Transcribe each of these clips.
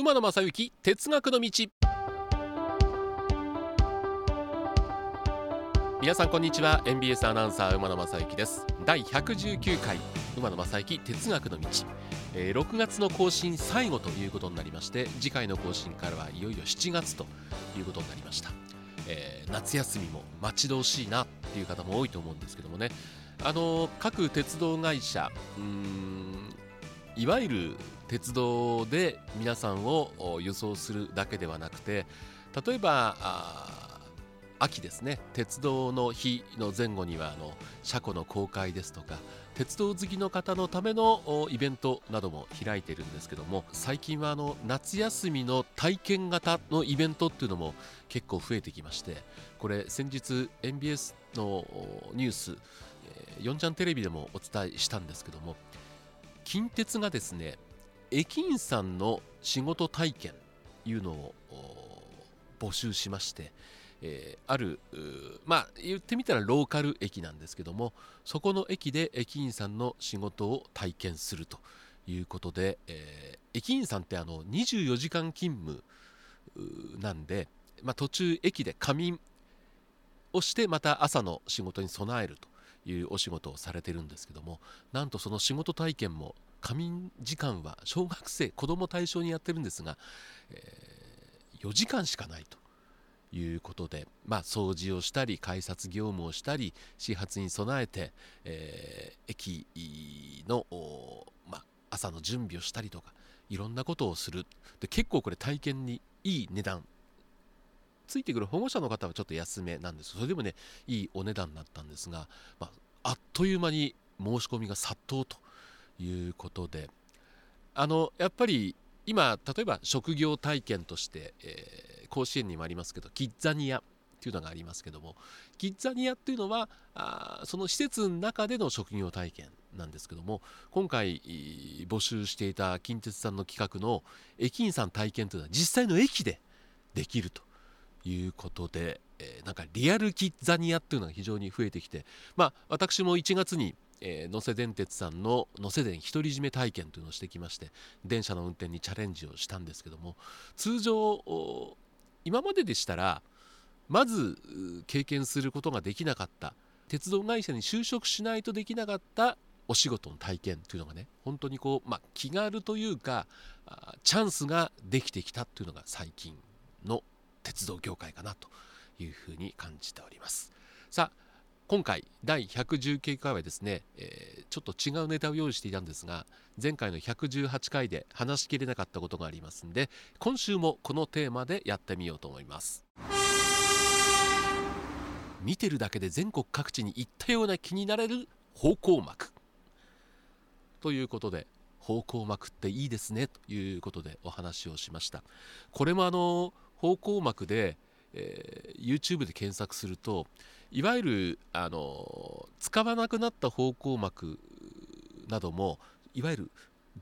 馬野正幸哲学の道。皆さんこんにちは。NBS アナウンサー馬野正幸です。第119回馬野正幸哲学の道、えー、6月の更新最後ということになりまして次回の更新からはいよいよ7月ということになりました、えー、夏休みも待ち遠しいなっていう方も多いと思うんですけどもね。あの各鉄道会社うんいわゆる鉄道で皆さんを輸送するだけではなくて例えば秋ですね。鉄道の日の前後にはあの車庫の公開ですとか鉄道好きの方のためのイベントなども開いているんですけども最近はあの夏休みの体験型のイベントっていうのも結構増えてきましてこれ先日 MBS のニュース4ちゃんテレビでもお伝えしたんですけども近鉄がですね駅員さんの仕事体験いうのを募集しまして、えー、あるまあ言ってみたらローカル駅なんですけどもそこの駅で駅員さんの仕事を体験するということで、えー、駅員さんってあの24時間勤務なんで、まあ、途中駅で仮眠をしてまた朝の仕事に備えるというお仕事をされてるんですけどもなんとその仕事体験も仮眠時間は小学生子供対象にやってるんですが、えー、4時間しかないということで、まあ、掃除をしたり改札業務をしたり始発に備えて、えー、駅の、まあ、朝の準備をしたりとかいろんなことをする。で結構これ体験にいい値段ついてくる保護者の方はちょっと安めなんです。それでもねいいお値段だったんですが、まあ、あっという間に申し込みが殺到ということであのやっぱり今例えば職業体験として、えー、甲子園にもありますけどキッザニアっていうのがありますけどもキッザニアっていうのはあその施設の中での職業体験なんですけども今回募集していた近鉄さんの企画の駅員さん体験というのは実際の駅でできると。いうことで、えー、なんかリアルキッザニアっていうのが非常に増えてきて、まあ、私も1月に、えー、能勢電鉄さんの能勢電独り占め体験というのをしてきまして電車の運転にチャレンジをしたんですけども通常今まででしたらまず経験することができなかった鉄道会社に就職しないとできなかったお仕事の体験というのがね本当にこう、まあ、気軽というかチャンスができてきたというのが最近の鉄道業界かなというふうに感じております。さあ今回第119回はですね、えー、ちょっと違うネタを用意していたんですが前回の118回で話しきれなかったことがありますんで今週もこのテーマでやってみようと思います。見てるだけで全国各地に行ったような気になれる方向幕。ということで方向幕っていいですねということでお話をしました。これもあの方向膜で、えー、YouTube で検索するといわゆるあの使わなくなった方向膜などもいわゆる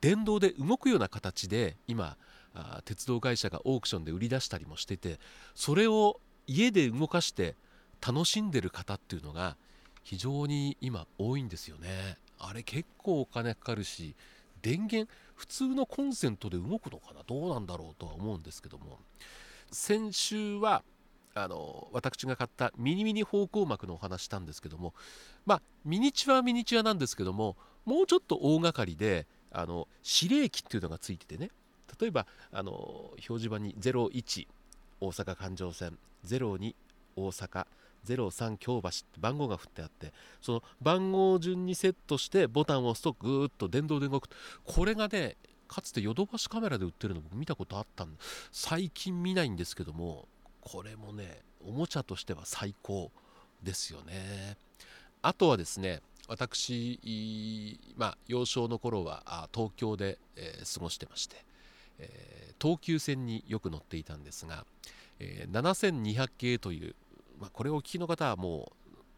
電動で動くような形で今あ鉄道会社がオークションで売り出したりもしててそれを家で動かして楽しんでる方っていうのが非常に今多いんですよね。あれ結構お金かかるし電源普通のコンセントで動くのかな？どうなんだろうとは思うんですけども。先週はあの私が買ったミニミニ方向膜のお話したんですけどもまあミニチュアミニチュアなんですけどももうちょっと大掛かりであの指令機っていうのがついててね。例えばあの表示板に01大阪環状線02大阪03京橋って番号が振ってあってその番号順にセットしてボタンを押すとぐーっと電動で動く。これがねかつてヨドバシカメラで売ってるの僕見たことあったんで最近見ないんですけどもこれもねおもちゃとしては最高ですよね。あとはですね私、まあ、幼少の頃は東京で、えー、過ごしてまして、えー、東急線によく乗っていたんですが、えー、7200系という、まあ、これをお聞きの方はも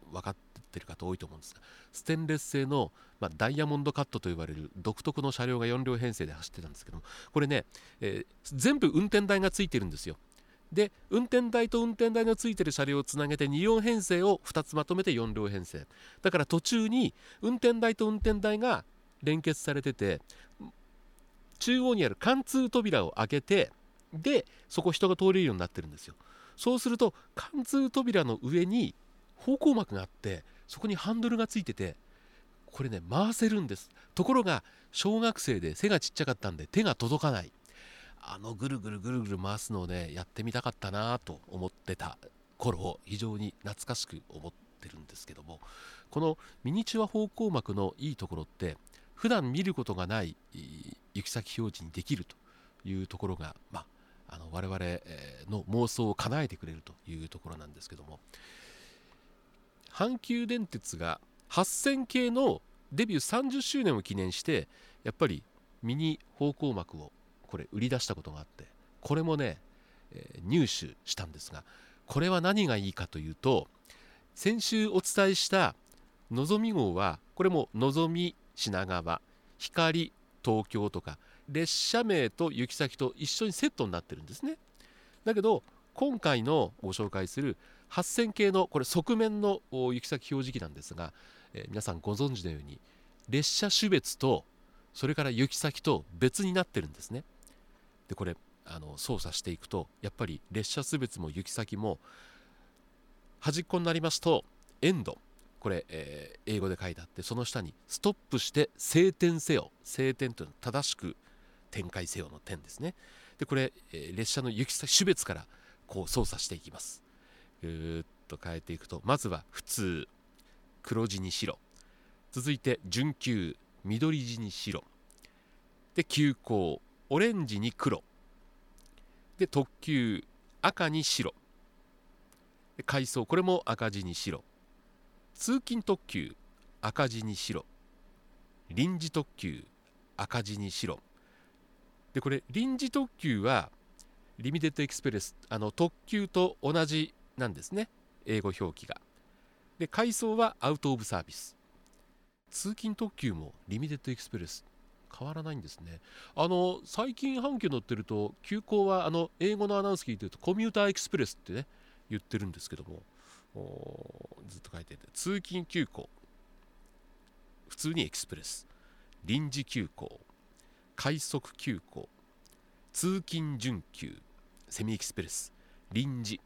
う分かっててる方多いと思うんですがステンレス製の、まあ、ダイヤモンドカットと言われる独特の車両が4両編成で走ってたんですけどもこれね、えー、全部運転台がついてるんですよ。で運転台と運転台のついてる車両をつなげて2両編成を2つまとめて4両編成。だから途中に運転台と運転台が連結されてて中央にある貫通扉を開けてでそこ人が通れるようになってるんですよ。そうすると貫通扉の上に方向幕があってそこにハンドルがついててこれね回せるんです。ところが小学生で背がちっちゃかったんで手が届かない。あのぐるぐるぐるぐる回すのをねやってみたかったなと思ってた頃を非常に懐かしく思ってるんですけどもこのミニチュア方向幕のいいところって普段見ることがない行き先表示にできるというところが、まあ、あの我々の妄想を叶えてくれるというところなんですけども阪急電鉄が8000系のデビュー30周年を記念してやっぱりミニ方向幕をこれ売り出したことがあってこれもね、えー、入手したんですがこれは何がいいかというと先週お伝えしたのぞみ号はこれものぞみ品川光東京とか列車名と行き先と一緒にセットになってるんですね。だけど今回のご紹介する8000系のこれ側面の行き先表示器なんですが、えー、皆さんご存知のように列車種別とそれから行き先と別になってるんですね。でこれあの操作していくとやっぱり列車種別も行き先も端っこになりますとエンド。これ、えー、英語で書いてあってその下にストップして晴天せよ。晴天というのは正しく展開せよの点ですね。でこれ、えー、列車の行き先種別からこう操作していきます。ぐーっと変えていくとまずは普通黒地に白。続いて準急緑地に白。で急行オレンジに黒。で特急赤に白。で階層これも赤字に白。通勤特急赤地に白。臨時特急赤地に白。でこれ臨時特急は Limited Express あの特急と同じなんですね。英語表記が。で回送は Out of Service 通勤特急も Limited Express 変わらないんですね。あの最近阪急乗ってると急行はあの英語のアナウンス聞いてると Commuter Express ってね言ってるんですけども。ずっと書いてて。通勤急行。普通にエクスプレス。臨時急行。快速急行。通勤準急セミエキスプレス臨時